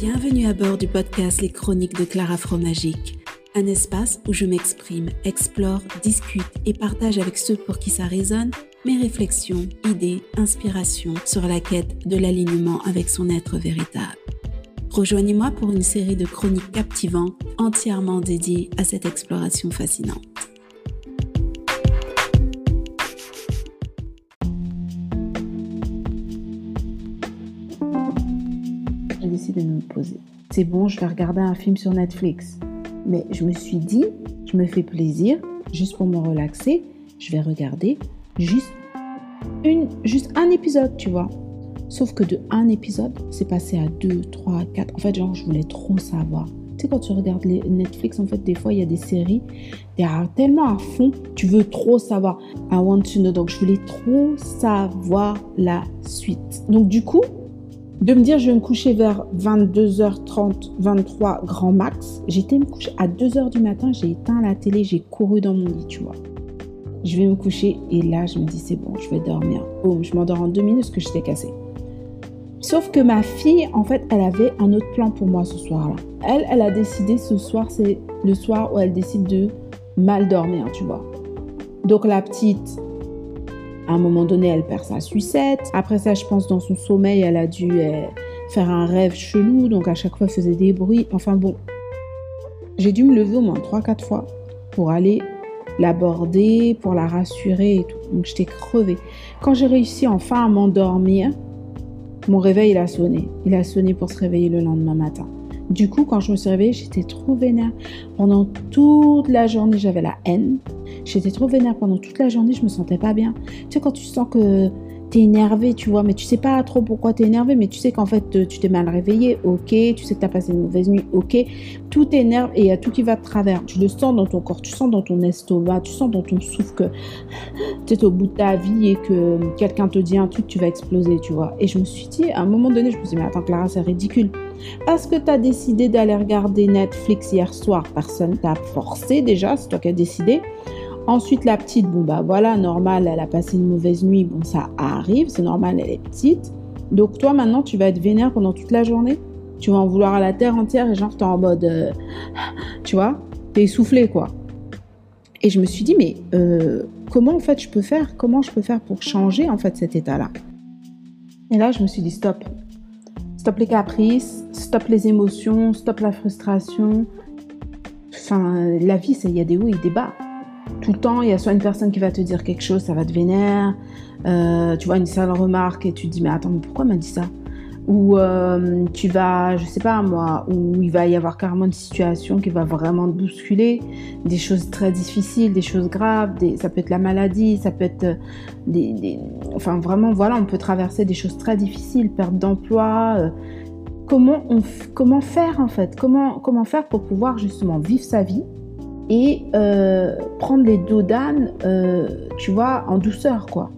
Bienvenue à bord du podcast Les Chroniques de Clara Fromagique, un espace où je m'exprime, explore, discute et partage avec ceux pour qui ça résonne mes réflexions, idées, inspirations sur la quête de l'alignement avec son être véritable. Rejoignez-moi pour une série de chroniques captivantes entièrement dédiées à cette exploration fascinante. C'est bon, je vais regarder un film sur Netflix. Mais je me suis dit, je me fais plaisir, juste pour me relaxer, je vais regarder juste, une, juste un épisode, tu vois. Sauf que de un épisode, c'est passé à deux, trois, quatre. En fait, genre, je voulais trop savoir. Tu sais, quand tu regardes les Netflix, en fait, des fois, il y a des séries, tu tellement à fond, tu veux trop savoir. I want to know. Donc, je voulais trop savoir la suite. Donc, du coup, de me dire, je vais me coucher vers 22h30, 23 grand max. J'étais me coucher à 2h du matin, j'ai éteint la télé, j'ai couru dans mon lit, tu vois. Je vais me coucher et là, je me dis, c'est bon, je vais dormir. Boum, je m'endors en deux minutes parce que j'étais cassée. Sauf que ma fille, en fait, elle avait un autre plan pour moi ce soir-là. Elle, elle a décidé ce soir, c'est le soir où elle décide de mal dormir, tu vois. Donc la petite, à un moment donné, elle perd sa sucette. Après ça, je pense, dans son sommeil, elle a dû euh, faire un rêve chelou. Donc à chaque fois, elle faisait des bruits. Enfin bon, j'ai dû me lever au moins 3-4 fois pour aller l'aborder, pour la rassurer et tout. Donc j'étais crevée. Quand j'ai réussi enfin à m'endormir, mon réveil, il a sonné. Il a sonné pour se réveiller le lendemain matin. Du coup, quand je me suis réveillée, j'étais trop vénère. Pendant toute la journée, j'avais la haine. J'étais trop vénère pendant toute la journée, je me sentais pas bien. Tu sais, quand tu sens que t'es énervé, tu vois, mais tu sais pas trop pourquoi t'es énervé, mais tu sais qu'en fait, euh, tu t'es mal réveillé, ok, tu sais que t'as passé une mauvaise nuit, ok, tout t'énerve et il y a tout qui va de travers. Tu le sens dans ton corps, tu sens dans ton estomac, tu sens dans ton souffle que tu es au bout de ta vie et que quelqu'un te dit un truc, tu vas exploser, tu vois. Et je me suis dit, à un moment donné, je me suis dit, mais attends, Clara, c'est ridicule. Parce que tu as décidé d'aller regarder Netflix hier soir, personne t'a forcé déjà, c'est toi qui as décidé. Ensuite, la petite, bon bah voilà, normal, elle a passé une mauvaise nuit, bon ça arrive, c'est normal, elle est petite. Donc toi maintenant, tu vas être vénère pendant toute la journée. Tu vas en vouloir à la terre entière et genre t'es en mode, euh, tu vois, t'es essoufflé quoi. Et je me suis dit, mais euh, comment en fait je peux faire? Comment je peux faire pour changer en fait cet état-là? Et là, je me suis dit, stop. Stop les caprices, stop les émotions, stop la frustration. Enfin, la vie, il y a des hauts et des bas tout le temps, il y a soit une personne qui va te dire quelque chose, ça va te vénère. Euh, tu vois une sale remarque et tu te dis mais attends mais pourquoi m'a dit ça? Ou euh, tu vas, je sais pas moi, où il va y avoir carrément une situation qui va vraiment te bousculer, des choses très difficiles, des choses graves, ça peut être la maladie, ça peut être euh, des, enfin vraiment voilà, on peut traverser des choses très difficiles, perte d'emploi. comment on, comment faire en fait? Comment comment faire pour pouvoir justement vivre sa vie et euh, prendre les dos euh, tu vois, en douceur, quoi.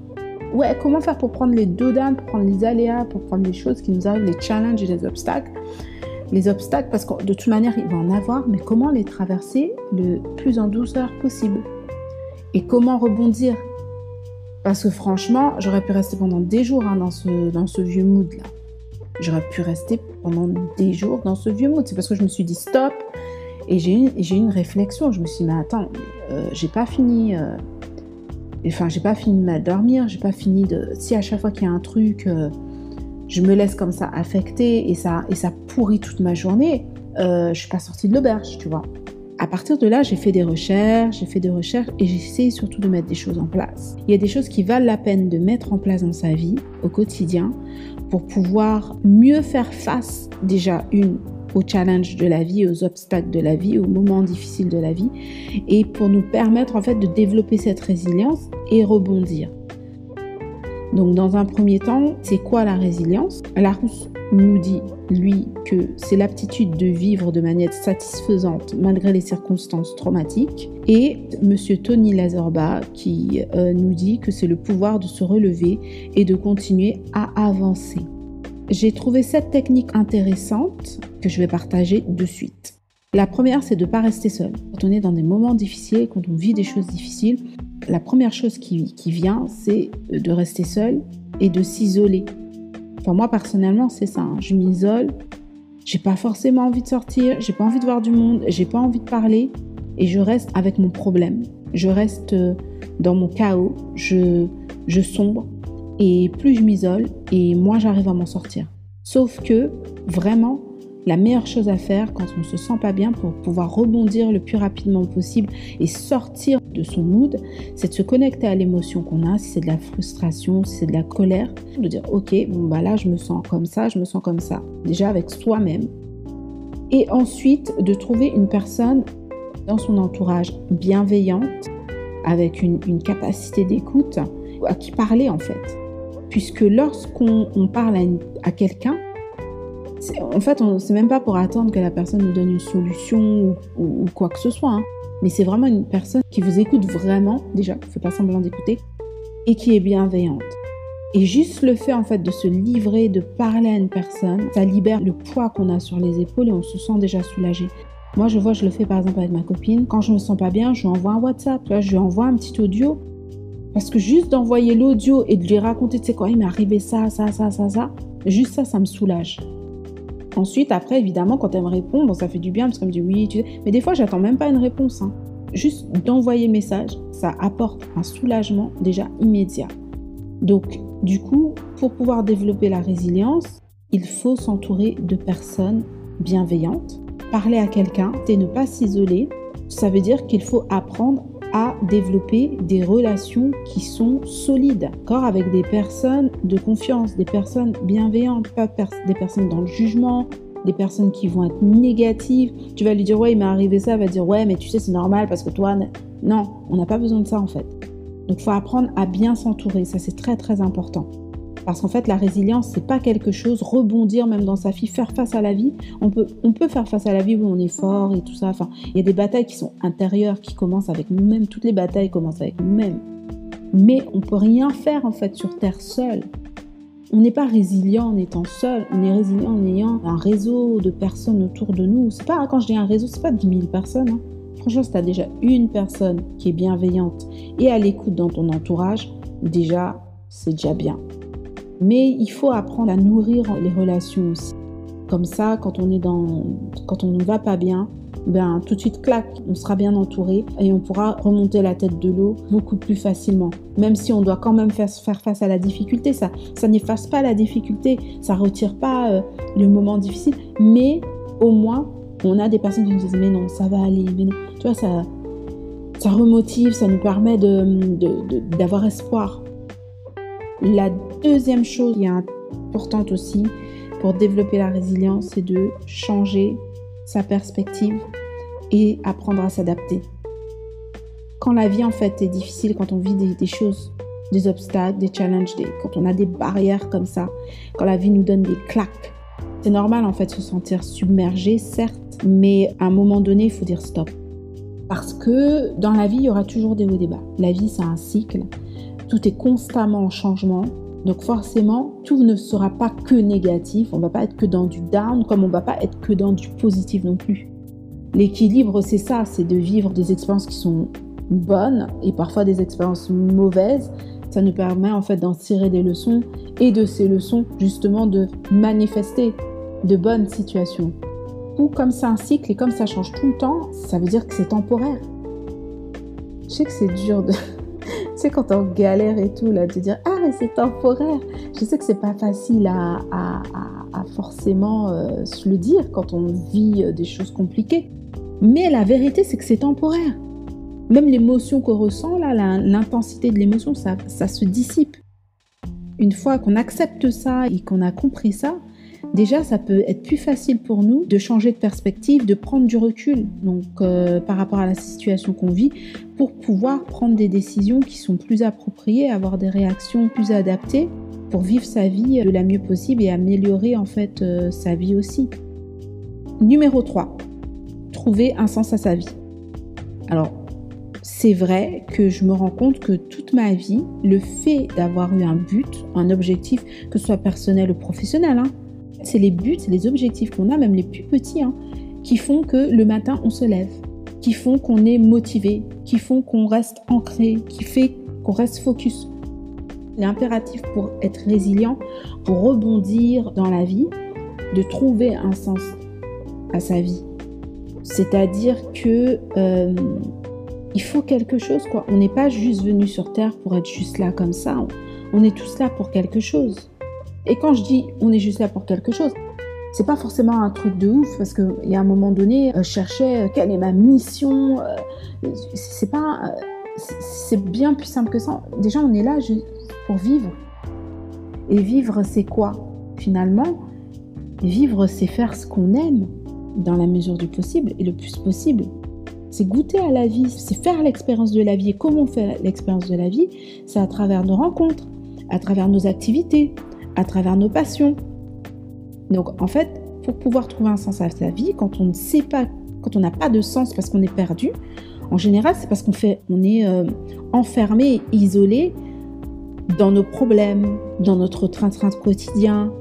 Ouais, comment faire pour prendre les dos pour prendre les aléas, pour prendre les choses qui nous arrivent, les challenges et les obstacles? Les obstacles, parce que de toute manière, il va en avoir, mais comment les traverser le plus en douceur possible? Et comment rebondir? Parce que franchement, j'aurais pu rester pendant des jours hein, dans, ce, dans ce vieux mood-là. J'aurais pu rester pendant des jours dans ce vieux mood. C'est parce que je me suis dit stop, et j'ai eu, une réflexion. Je me suis dit, mais attends, euh, j'ai pas fini. Euh, enfin, j'ai pas fini de m'endormir. J'ai pas fini de. Si à chaque fois qu'il y a un truc, euh, je me laisse comme ça affecter et ça, et ça pourrit toute ma journée, je suis pas sortie de l'auberge, tu vois. À partir de là, j'ai fait des recherches, j'ai fait des recherches et j'ai essayé surtout de mettre des choses en place. Il y a des choses qui valent la peine de mettre en place dans sa vie au quotidien pour pouvoir mieux faire face déjà une aux challenges de la vie, aux obstacles de la vie, aux moments difficiles de la vie, et pour nous permettre en fait de développer cette résilience et rebondir. Donc dans un premier temps, c'est quoi la résilience? Larousse nous dit, lui, que c'est l'aptitude de vivre de manière satisfaisante malgré les circonstances traumatiques. Et Monsieur Tony Lazorba qui euh, nous dit que c'est le pouvoir de se relever et de continuer à avancer. J'ai trouvé cette technique intéressante que je vais partager de suite. La première, c'est de ne pas rester seul. Quand on est dans des moments difficiles, quand on vit des choses difficiles, la première chose qui, vient, c'est de rester seul et de s'isoler. Enfin, moi, personnellement, c'est ça. Hein. Je m'isole j'ai pas forcément envie de sortir, j'ai pas envie de voir du monde, j'ai pas envie de parler et je reste avec mon problème. Je reste euh, dans mon chaos, je, je sombre et plus je m'isole et moins j'arrive à m'en sortir. Sauf que vraiment, la meilleure chose à faire quand on ne se sent pas bien pour pouvoir rebondir le plus rapidement possible et sortir de son mood, c'est de se connecter à l'émotion qu'on a, si c'est de la frustration, si c'est de la colère, de dire ok, bon bah là je me sens comme ça, je me sens comme ça, déjà avec soi-même. Et ensuite de trouver une personne dans son entourage bienveillante, avec une, capacité d'écoute, à qui parler en fait. Puisque lorsqu'on parle à quelqu'un, en fait, on c'est même pas pour attendre que la personne nous donne une solution ou, quoi que ce soit. Hein. Mais c'est vraiment une personne qui vous écoute vraiment, déjà, ne fait pas semblant d'écouter, et qui est bienveillante. Et juste le fait en fait de se livrer, de parler à une personne, ça libère le poids qu'on a sur les épaules et on se sent déjà soulagé. Moi, je vois, je le fais par exemple avec ma copine. Quand je me sens pas bien, je lui envoie un WhatsApp, je lui envoie un petit audio. Parce que juste d'envoyer l'audio et de lui raconter, tu sais quoi, il m'est arrivé ça, ça, ça, ça, ça, juste ça, ça me soulage. Ensuite, après, évidemment, quand elle me répond, ça fait du bien parce qu'elle me dit oui, tu sais. Mais des fois, j'attends même pas une réponse. Hein. Juste d'envoyer message, ça apporte un soulagement déjà immédiat. Donc, du coup, pour pouvoir développer la résilience, il faut s'entourer de personnes bienveillantes. Parler à quelqu'un, c'est ne pas s'isoler. Ça veut dire qu'il faut apprendre à développer des relations qui sont solides, d'accord, avec des personnes de confiance, des personnes bienveillantes, pas des personnes dans le jugement, des personnes qui vont être négatives. Tu vas lui dire ouais, il m'est arrivé ça, elle va dire ouais, mais tu sais c'est normal parce que toi non, on n'a pas besoin de ça en fait. Donc faut apprendre à bien s'entourer, ça c'est très très important. Parce qu'en fait, la résilience, c'est pas quelque chose, rebondir même dans sa vie, faire face à la vie. On peut, on peut faire face à la vie où on est fort et tout ça. Enfin, il y a des batailles qui sont intérieures, qui commencent avec nous-mêmes. Toutes les batailles commencent avec nous-mêmes. Mais on peut rien faire en fait sur Terre seul. On n'est pas résilient en étant seul, on est résilient en ayant un réseau de personnes autour de nous. C'est pas quand je dis un réseau, c'est pas 10 000 personnes. Hein. Franchement, si tu as déjà une personne qui est bienveillante et à l'écoute dans ton entourage, déjà, c'est déjà bien. Mais il faut apprendre à nourrir les relations aussi. Comme ça, quand on est dans, quand on ne va pas bien, ben tout de suite claque, on sera bien entouré et on pourra remonter la tête de l'eau beaucoup plus facilement. Même si on doit quand même faire, faire face à la difficulté, ça, ça n'efface pas la difficulté, ça retire pas euh, le moment difficile, mais au moins on a des personnes qui nous disent mais non, ça va aller, mais non, tu vois ça, ça remotive, ça nous permet d'avoir de, espoir. La deuxième chose qui est importante aussi pour développer la résilience, c'est de changer sa perspective et apprendre à s'adapter. Quand la vie en fait est difficile, quand on vit des, choses, des obstacles, des challenges, quand on a des barrières comme ça, quand la vie nous donne des claques, c'est normal en fait de se sentir submergé, certes, mais à un moment donné, il faut dire stop. Parce que dans la vie, il y aura toujours des hauts et des bas. La vie, c'est un cycle. Tout est constamment en changement. Donc forcément, tout ne sera pas que négatif. On va pas être que dans du down, comme on va pas être que dans du positif non plus. L'équilibre, c'est ça, c'est de vivre des expériences qui sont bonnes et parfois des expériences mauvaises. Ça nous permet en fait d'en tirer des leçons et de ces leçons justement de manifester de bonnes situations. Ou comme c'est un cycle et comme ça change tout le temps, ça veut dire que c'est temporaire. Je sais que c'est dur de, sais, quand on galère et tout, là, de dire Ah, mais c'est temporaire. Je sais que c'est pas facile à, forcément euh, se le dire quand on vit euh, des choses compliquées. Mais la vérité, c'est que c'est temporaire. Même l'émotion qu'on ressent, là, l'intensité de l'émotion, ça, se dissipe. Une fois qu'on accepte ça et qu'on a compris ça, déjà ça peut être plus facile pour nous de changer de perspective, de prendre du recul donc euh, par rapport à la situation qu'on vit pour pouvoir prendre des décisions qui sont plus appropriées, avoir des réactions plus adaptées pour vivre sa vie de la mieux possible et améliorer en fait euh, sa vie aussi. Numéro 3. Trouver un sens à sa vie. Alors, c'est vrai que je me rends compte que toute ma vie, le fait d'avoir eu un but, un objectif, que ce soit personnel ou professionnel, hein, c'est les buts, les objectifs qu'on a, même les plus petits, hein, qui font que le matin on se lève, qui font qu'on est motivé, qui font qu'on reste ancré, qui fait qu'on reste focus. L'impératif pour être résilient, pour rebondir dans la vie, de trouver un sens à sa vie. C'est-à-dire que euh, il faut quelque chose, quoi. On n'est pas juste venu sur Terre pour être juste là comme ça. On est tous là pour quelque chose. Et quand je dis on est juste là pour quelque chose, c'est pas forcément un truc de ouf parce qu'il y a un moment donné, euh, je cherchais euh, quelle est ma mission. c'est pas, c'est bien plus simple que ça. Déjà, on est là pour vivre. Et vivre, c'est quoi Finalement, vivre, c'est faire ce qu'on aime dans la mesure du possible et le plus possible. C'est goûter à la vie, c'est faire l'expérience de la vie. Et comment on fait l'expérience de la vie? C'est à travers nos rencontres, à travers nos activités, à travers nos passions. Donc en fait, pour pouvoir trouver un sens à sa vie, quand on ne sait pas, quand on n'a pas de sens parce qu'on est perdu, en général, c'est parce qu'on fait, on est euh, enfermé, isolé dans nos problèmes, dans notre train-train quotidien,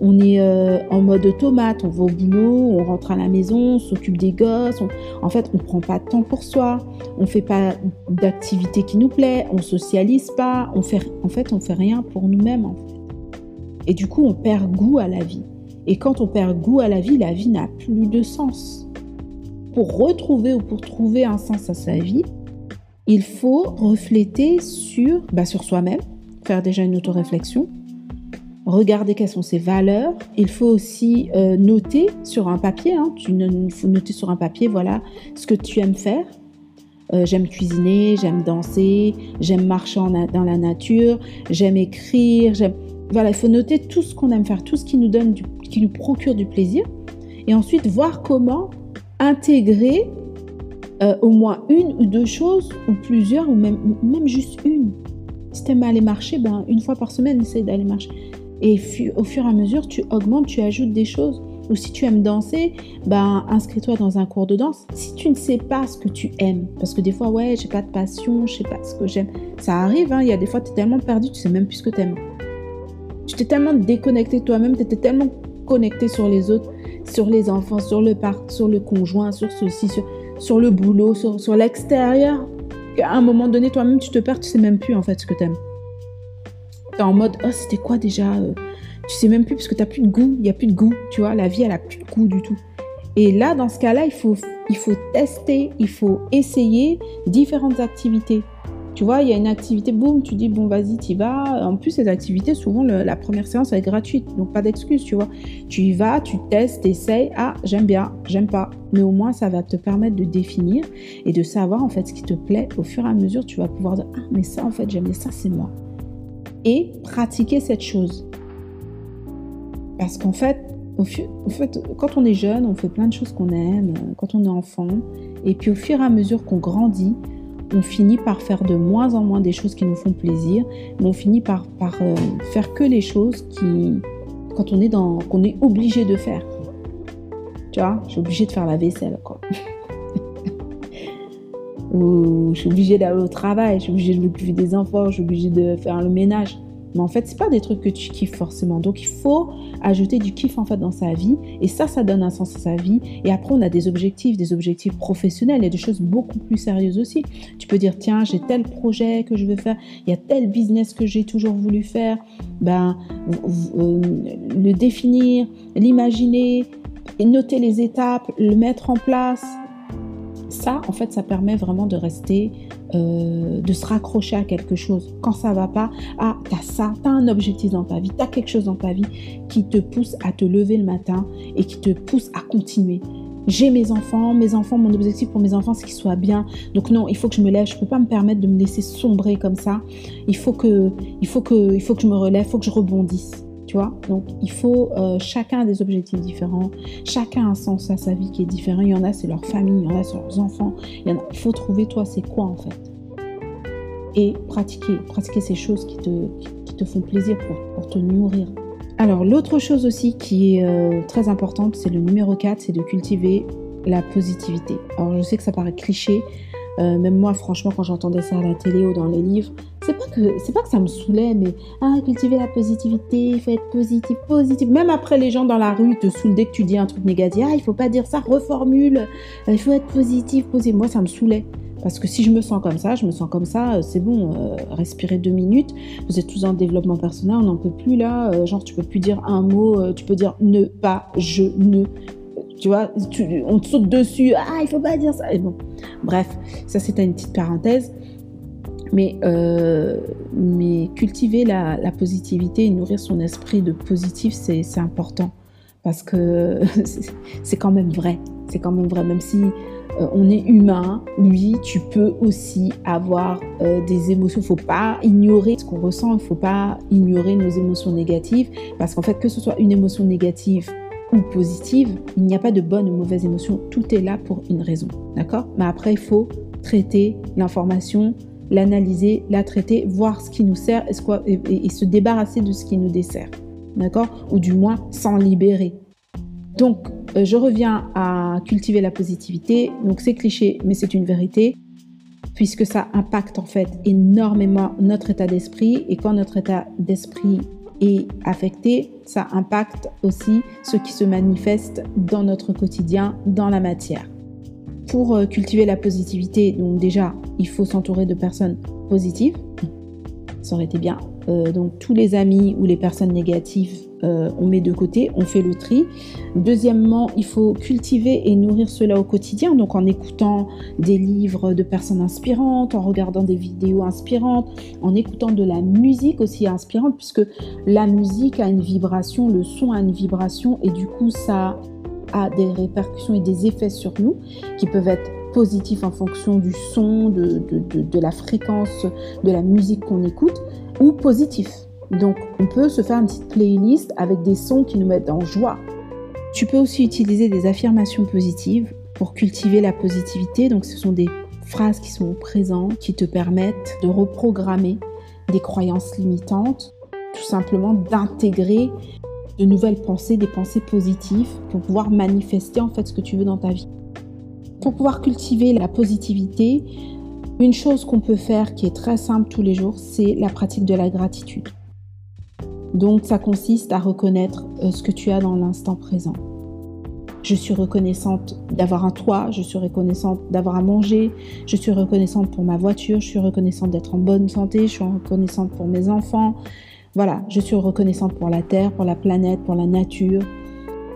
on est euh, en mode automate, on va au boulot, on rentre à la maison, on s'occupe des gosses. en fait, on prend pas de temps pour soi, on fait pas d'activité qui nous plaît, on socialise pas, on fait, en fait, on fait rien pour nous-mêmes. Et du coup, on perd goût à la vie. Et quand on perd goût à la vie, la vie n'a plus de sens. Pour retrouver ou pour trouver un sens à sa vie, il faut refléter sur, bah, sur soi-même, faire déjà une auto-réflexion regarder quelles sont ses valeurs. Il faut aussi euh, noter sur un papier, hein. il faut noter sur un papier, voilà, ce que tu aimes faire. Euh, j'aime cuisiner, j'aime danser, j'aime marcher dans la nature, j'aime écrire, j'aime... Voilà, il faut noter tout ce qu'on aime faire, tout ce qui nous donne, qui nous procure du plaisir. Et ensuite, voir comment intégrer euh, au moins une ou deux choses, ou plusieurs, ou même, même juste une. Si tu aimes aller marcher, ben, une fois par semaine, essaye d'aller marcher. Et au fur et à mesure, tu augmentes, tu ajoutes des choses. Ou si tu aimes danser, ben, inscris-toi dans un cours de danse. Si tu ne sais pas ce que tu aimes, parce que des fois, ouais, j'ai pas de passion, je sais pas ce que j'aime. Ça arrive, hein, il y a des fois, tu es tellement perdu, tu sais même plus ce que tu aimes. Tu t'es tellement déconnecté toi-même, tu étais tellement connecté sur les autres, sur les enfants, sur le parc, sur le conjoint, sur ceci, sur, sur le boulot, sur, sur l'extérieur, qu'à un moment donné, toi-même, tu te perds, tu sais même plus en fait ce que tu aimes en mode, oh, c'était quoi déjà euh, Tu sais même plus parce que tu n'as plus de goût, il n'y a plus de goût, tu vois, la vie, elle a plus de goût du tout. Et là, dans ce cas-là, il faut, il faut tester, il faut essayer différentes activités. Tu vois, il y a une activité, boum, tu dis, bon, vas-y, tu y vas. En plus, ces activités, souvent, la première séance, elle est gratuite. Donc, pas d'excuse, tu vois. Tu y vas, tu testes, essayes. Ah, j'aime bien, j'aime pas. Mais au moins, ça va te permettre de définir et de savoir, en fait, ce qui te plaît. Au fur et à mesure, tu vas pouvoir dire, ah, mais ça, en fait, j'aime ça, c'est moi et pratiquer cette chose. Parce qu'en fait, au fait, quand on est jeune, on fait plein de choses qu'on aime, quand on est enfant, et puis au fur et à mesure qu'on grandit, on finit par faire de moins en moins des choses qui nous font plaisir, mais on finit par, euh, faire que les choses qui, quand on est dans, qu'on est obligé de faire. Tu vois, je suis obligée de faire la vaisselle, quoi. ou je suis obligée d'aller au travail, je suis obligée de m'occuper des enfants, je suis obligée de faire le ménage. Mais en fait, c'est pas des trucs que tu kiffes forcément. Donc, il faut ajouter du kiff en fait dans sa vie. Et ça, ça donne un sens à sa vie. Et après, on a des objectifs, des objectifs professionnels. A des choses beaucoup plus sérieuses aussi. Tu peux dire, tiens, j'ai tel projet que je veux faire. Il y a tel business que j'ai toujours voulu faire. Ben, euh, le définir, l'imaginer, noter les étapes, le mettre en place ça, en fait, ça permet vraiment de rester, euh, de se raccrocher à quelque chose. Quand ça va pas, ah, as ça, as un objectif dans ta vie, tu as quelque chose dans ta vie qui te pousse à te lever le matin et qui te pousse à continuer. J'ai mes enfants, mes enfants, mon objectif pour mes enfants, c'est qu'ils soient bien. Donc non, il faut que je me lève. Je peux pas me permettre de me laisser sombrer comme ça. Il faut que, il faut que, il faut que je me relève, il faut que je rebondisse. Tu vois? Donc, il faut, euh, chacun a des objectifs différents, chacun a un sens à sa vie qui est différent. Il y en a, c'est leur famille, il y en a, c'est leurs enfants. Il, faut trouver, toi, c'est quoi en fait? Et pratiquer, pratiquer ces choses qui te, font plaisir pour, pour, te nourrir. Alors, l'autre chose aussi qui est euh, très importante, c'est le numéro 4, c'est de cultiver la positivité. Alors, je sais que ça paraît cliché, euh, même moi, franchement, quand j'entendais ça à la télé ou dans les livres, c'est pas que c'est pas que ça me saoulait, mais ah, cultiver la positivité, il faut être positif, positif. Même après, les gens dans la rue te saoulent dès que tu dis un truc négatif. Ah, il faut pas dire ça, reformule. Euh, il faut être positif, positif. Moi, ça me saoulait Parce que si je me sens comme ça, je me sens comme ça, euh, c'est bon, euh, respirez deux minutes. Vous êtes tous en développement personnel, on n'en peut plus là. Genre, tu peux plus dire un mot, tu peux dire ne, pas, je, ne. Tu vois, on te saute dessus, ah, il faut pas dire ça. Et bon, bref, ça c'était une petite parenthèse. Mais, mais cultiver la, la, positivité et nourrir son esprit de positif, c'est important. Parce que c'est quand même vrai. C'est quand même vrai, même si euh, on est humain, oui, tu peux aussi avoir euh, des émotions. Il ne faut pas ignorer ce qu'on ressent, il ne faut pas ignorer nos émotions négatives, parce qu'en fait, que ce soit une émotion négative ou positive, il n'y a pas de bonne ou mauvaise émotion, tout est là pour une raison, d'accord? Mais après, il faut traiter l'information, l'analyser, la traiter, voir ce qui nous sert et, se débarrasser de ce qui nous dessert, d'accord? Ou du moins s'en libérer. Donc, euh, je reviens à cultiver la positivité. Donc, c'est cliché, mais c'est une vérité, puisque ça impacte en fait énormément notre état d'esprit. Et quand notre état d'esprit est affecté, ça impacte aussi ce qui se manifeste dans notre quotidien, dans la matière. Pour euh, cultiver la positivité, donc déjà, il faut s'entourer de personnes positives. Ça aurait été bien. Euh, donc tous les amis ou les personnes négatives euh, on met de côté, on fait le tri. Deuxièmement, il faut cultiver et nourrir cela au quotidien, donc en écoutant des livres de personnes inspirantes, en regardant des vidéos inspirantes, en écoutant de la musique aussi inspirante, puisque la musique a une vibration, le son a une vibration, et du coup, ça a des répercussions et des effets sur nous qui peuvent être positifs en fonction du son, de, de la fréquence de la musique qu'on écoute, ou positifs donc, on peut se faire une petite playlist avec des sons qui nous mettent en joie. Tu peux aussi utiliser des affirmations positives pour cultiver la positivité. Donc, ce sont des phrases qui sont présentes, qui te permettent de reprogrammer des croyances limitantes, tout simplement d'intégrer de nouvelles pensées, des pensées positives pour pouvoir manifester en fait ce que tu veux dans ta vie. Pour pouvoir cultiver la positivité, une chose qu'on peut faire qui est très simple tous les jours, c'est la pratique de la gratitude. Donc ça consiste à reconnaître euh, ce que tu as dans l'instant présent. Je suis reconnaissante d'avoir un toit, je suis reconnaissante d'avoir à manger, je suis reconnaissante pour ma voiture, je suis reconnaissante d'être en bonne santé, je suis reconnaissante pour mes enfants. Voilà, je suis reconnaissante pour la Terre, pour la planète, pour la nature.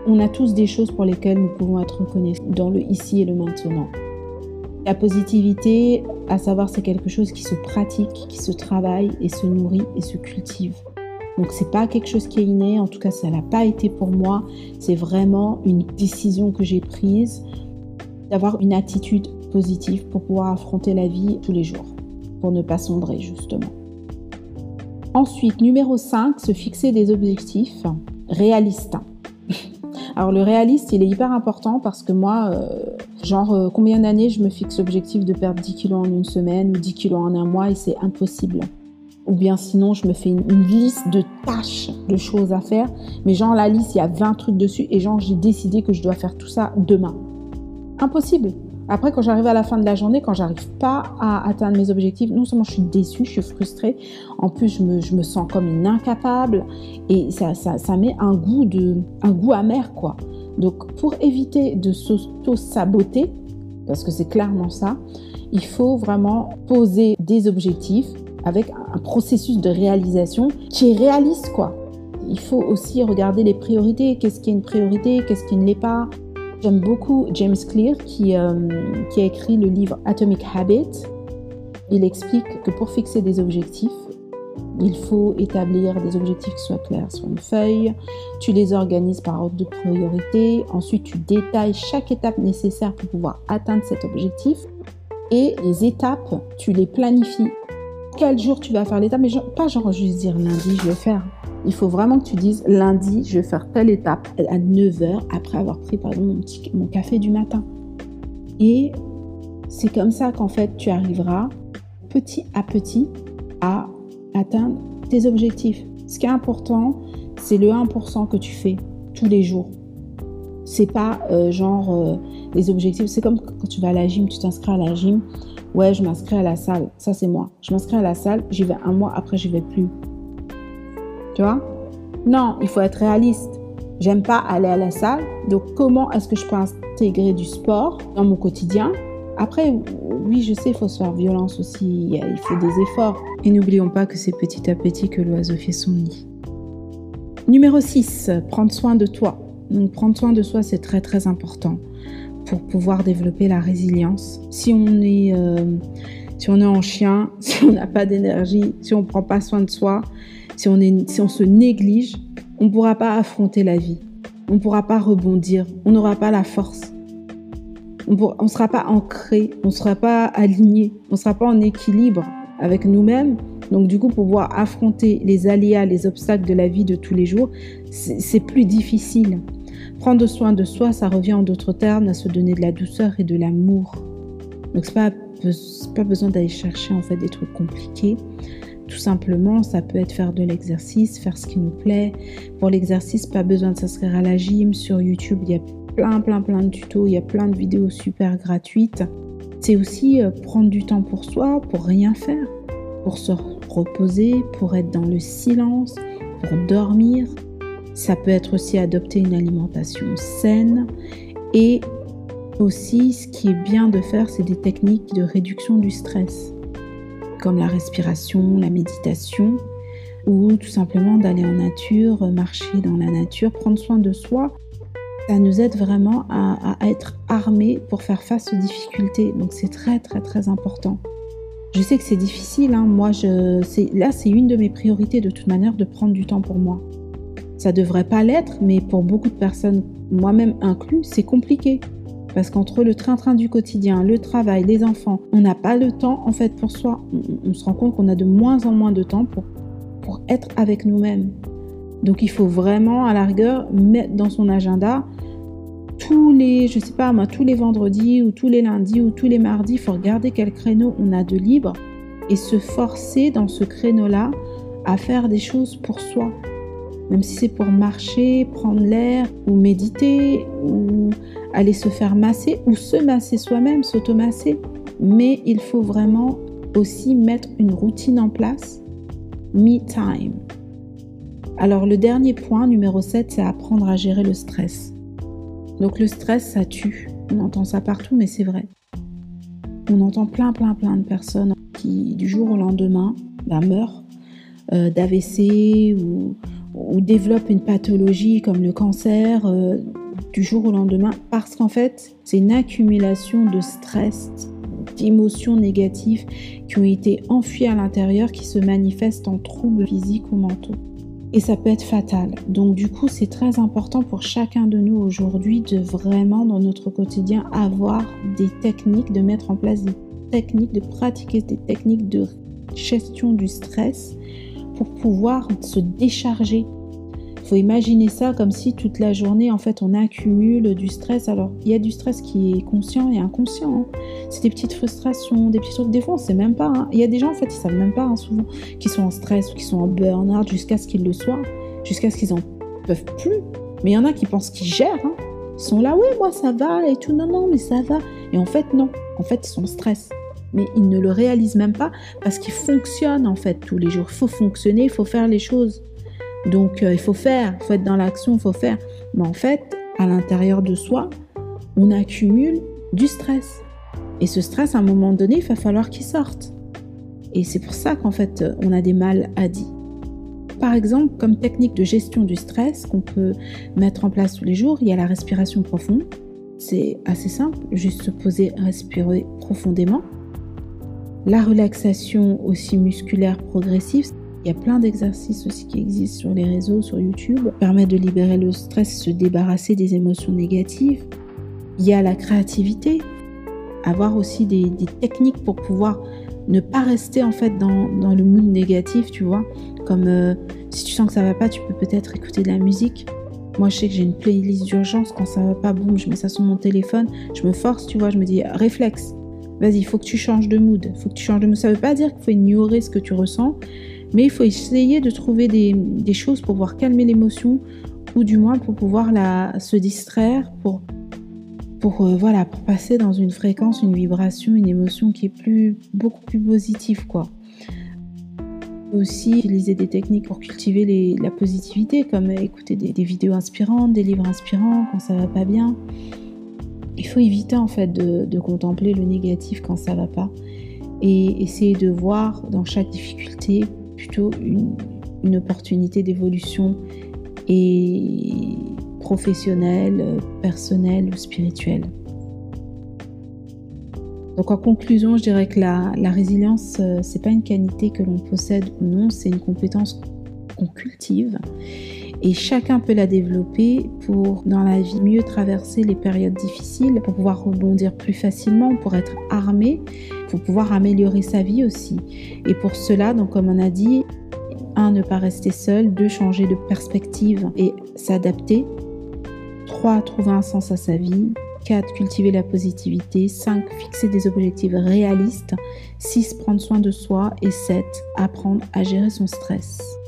On a tous des choses pour lesquelles nous pouvons être reconnaissants dans le ici et le maintenant. La positivité, à savoir, c'est quelque chose qui se pratique, qui se travaille et se nourrit et se cultive. Donc c'est pas quelque chose qui est inné, en tout cas ça n'a pas été pour moi. C'est vraiment une décision que j'ai prise d'avoir une attitude positive pour pouvoir affronter la vie tous les jours, pour ne pas sombrer justement. Ensuite, numéro 5, se fixer des objectifs réalistes. Alors le réaliste, il est hyper important parce que moi, euh, genre euh, combien d'années je me fixe l'objectif de perdre 10 kilos en une semaine ou 10 kilos en un mois et c'est impossible. Ou bien sinon, je me fais une, liste de tâches, de choses à faire. Mais genre, la liste, il y a 20 trucs dessus. Et genre, j'ai décidé que je dois faire tout ça demain. Impossible. Après, quand j'arrive à la fin de la journée, quand j'arrive pas à atteindre mes objectifs, non seulement je suis déçue, je suis frustrée, en plus je me, je me sens comme une incapable et ça, ça, ça, met un goût, de, un goût amer, quoi. Donc, pour éviter de s'auto-saboter, parce que c'est clairement ça, il faut vraiment poser des objectifs avec un processus de réalisation qui est réaliste, quoi. Il faut aussi regarder les priorités. Qu'est-ce qui est une priorité Qu'est-ce qui ne l'est pas J'aime beaucoup James Clear qui, euh, qui a écrit le livre Atomic Habit. Il explique que pour fixer des objectifs, il faut établir des objectifs qui soient clairs sur une feuille. Tu les organises par ordre de priorité. Ensuite, tu détailles chaque étape nécessaire pour pouvoir atteindre cet objectif. Et les étapes, tu les planifies quel jour tu vas faire l'étape, mais pas genre juste dire lundi, je vais faire. Il faut vraiment que tu dises lundi, je vais faire telle étape à 9h après avoir pris pardon, mon, petit, mon café du matin. Et c'est comme ça qu'en fait tu arriveras petit à petit à atteindre tes objectifs. Ce qui est important, c'est le 1% que tu fais tous les jours. C'est pas euh, genre euh, les objectifs. C'est comme quand tu vas à la gym, tu t'inscris à la gym Ouais, je m'inscris à la salle. Ça, c'est moi. Je m'inscris à la salle, j'y vais un mois, après, j'y vais plus. Tu vois? Non, il faut être réaliste. J'aime pas aller à la salle. Donc, comment est-ce que je peux intégrer du sport dans mon quotidien? Après, oui, je sais, il faut se faire violence aussi, il faut des efforts. Et n'oublions pas que c'est petit à petit que l'oiseau fait son nid. Numéro 6, prendre soin de toi. Donc prendre soin de soi, c'est très très important pour pouvoir développer la résilience. Si on est, euh, si on est en chien, si on n'a pas d'énergie, si on ne prend pas soin de soi, si on, se néglige, on ne pourra pas affronter la vie. On ne pourra pas rebondir. On n'aura pas la force. On ne sera pas ancré. On ne sera pas aligné. On ne sera pas en équilibre avec nous-mêmes. Donc du coup, pouvoir affronter les aléas, les obstacles de la vie de tous les jours, c'est plus difficile. Prendre soin de soi, ça revient en d'autres termes à se donner de la douceur et de l'amour. Donc c'est pas, pas besoin d'aller chercher en fait des trucs compliqués. Tout simplement, ça peut être faire de l'exercice, faire ce qui nous plaît. Pour l'exercice, pas besoin de s'inscrire à la gym. Sur YouTube, il y a plein, plein, plein de tutos, il y a plein de vidéos super gratuites. C'est aussi euh, prendre du temps pour soi, pour rien faire, pour se reposer, pour être dans le silence, pour dormir, ça peut être aussi adopter une alimentation saine et aussi ce qui est bien de faire, c'est des techniques de réduction du stress, comme la respiration, la méditation, ou tout simplement d'aller en nature, marcher dans la nature, prendre soin de soi. Ça nous aide vraiment à, être armés pour faire face aux difficultés. Donc c'est très très très important. Je sais que c'est difficile. Hein. Moi, je, là, c'est une de mes priorités de toute manière de prendre du temps pour moi. Ça devrait pas l'être, mais pour beaucoup de personnes, moi-même inclus, c'est compliqué. Parce qu'entre le train-train du quotidien, le travail, les enfants, on n'a pas le temps en fait pour soi. On, se rend compte qu'on a de moins en moins de temps pour, pour être avec nous-mêmes. Donc il faut vraiment, à la rigueur, mettre dans son agenda tous les, je sais pas moi, tous les vendredis ou tous les lundis ou tous les mardis, il faut regarder quel créneau on a de libre et se forcer dans ce créneau-là à faire des choses pour soi même si c'est pour marcher, prendre l'air ou méditer ou aller se faire masser ou se masser soi-même, s'automasser. Mais il faut vraiment aussi mettre une routine en place, me time. Alors le dernier point, numéro 7, c'est apprendre à gérer le stress. Donc le stress, ça tue. On entend ça partout, mais c'est vrai. On entend plein, plein, plein de personnes qui, du jour au lendemain, bah, meurent euh, d'AVC ou, ou développe une pathologie comme le cancer euh, du jour au lendemain parce qu'en fait, c'est une accumulation de stress, d'émotions négatives qui ont été enfuies à l'intérieur qui se manifestent en troubles physiques ou mentaux. Et ça peut être fatal. Donc du coup, c'est très important pour chacun de nous aujourd'hui de vraiment dans notre quotidien avoir des techniques, de mettre en place des techniques, de pratiquer des techniques de gestion du stress pour pouvoir se décharger. Faut imaginer ça comme si toute la journée, en fait, on accumule du stress. Alors, il y a du stress qui est conscient et inconscient. Hein. C'est des petites frustrations, des petits trucs. Des fois, on sait même pas. Hein. Il y a des gens, en fait, ils savent même pas, hein, souvent, qui sont en stress ou qui sont en burn-out jusqu'à ce qu'ils le soient, jusqu'à ce qu'ils en peuvent plus. Mais il y en a qui pensent qu'ils gèrent. Ils sont là, oui, moi, ça va et tout. Non, non, mais ça va. Et en fait, non. En fait, ils sont en stress mais ils ne le réalisent même pas parce qu'ils fonctionnent en fait tous les jours. Il faut fonctionner, il faut faire les choses. Donc euh, il faut faire, il faut être dans l'action, il faut faire. Mais en fait, à l'intérieur de soi, on accumule du stress. Et ce stress, à un moment donné, il va falloir qu'il sorte. Et c'est pour ça qu'en fait, on a des mal à. Par exemple, comme technique de gestion du stress qu'on peut mettre en place tous les jours, il y a la respiration profonde. C'est assez simple, juste se poser, respirer profondément. La relaxation aussi musculaire progressive, il y a plein d'exercices aussi qui existent sur les réseaux, sur YouTube, permet de libérer le stress, se débarrasser des émotions négatives. Il y a la créativité, avoir aussi des, techniques pour pouvoir ne pas rester en fait dans, le mood négatif, tu vois. Comme euh, si tu sens que ça va pas, tu peux peut-être écouter de la musique. Moi, je sais que j'ai une playlist d'urgence. Quand ça va pas, boum, je mets ça sur mon téléphone. Je me force, tu vois. Je me dis réflexe vas-y, il faut que tu changes de mood. faut que tu changes de mood. Ça ne veut pas dire qu'il faut ignorer ce que tu ressens, mais il faut essayer de trouver des, choses pour pouvoir calmer l'émotion ou du moins pour pouvoir la, se distraire, pour, pour, euh, voilà, passer dans une fréquence, une vibration, une émotion qui est plus, beaucoup plus positive. quoi. Aussi, utiliser des techniques pour cultiver la positivité, comme écouter des, des vidéos inspirantes, des livres inspirants quand ça va pas bien il faut éviter en fait de, contempler le négatif quand ça va pas et essayer de voir dans chaque difficulté plutôt une, opportunité d'évolution et professionnelle, personnelle ou spirituelle. Donc en conclusion, je dirais que la, la résilience, euh, c'est pas une qualité que l'on possède ou non, c'est une compétence qu'on cultive et chacun peut la développer pour, dans la vie, mieux traverser les périodes difficiles, pour pouvoir rebondir plus facilement, pour être armé, pour pouvoir améliorer sa vie aussi. Et pour cela, donc comme on a dit, un, ne pas rester seul, deux, changer de perspective et s'adapter, trois, trouver un sens à sa vie, 4. Cultiver la positivité. 5. Fixer des objectifs réalistes. 6. Prendre soin de soi. Et 7. Apprendre à gérer son stress.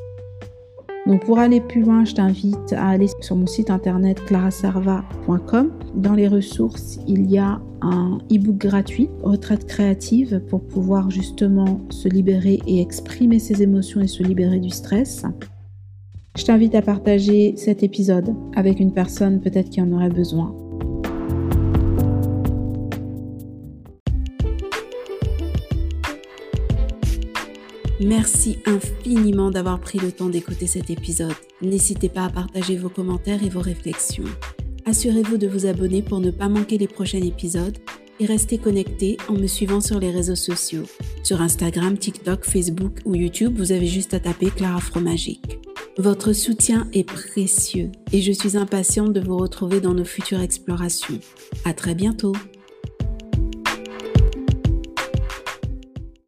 Donc pour aller plus loin, je t'invite à aller sur mon site internet claraserva.com. Dans les ressources, il y a un e-book gratuit, retraite créative, pour pouvoir justement se libérer et exprimer ses émotions et se libérer du stress. Je t'invite à partager cet épisode avec une personne peut-être qui en aurait besoin. Merci infiniment d'avoir pris le temps d'écouter cet épisode. N'hésitez pas à partager vos commentaires et vos réflexions. Assurez-vous de vous abonner pour ne pas manquer les prochains épisodes et restez connecté en me suivant sur les réseaux sociaux. Sur Instagram, TikTok, Facebook ou YouTube, vous avez juste à taper Clara Fromagique. Votre soutien est précieux et je suis impatiente de vous retrouver dans nos futures explorations. À très bientôt!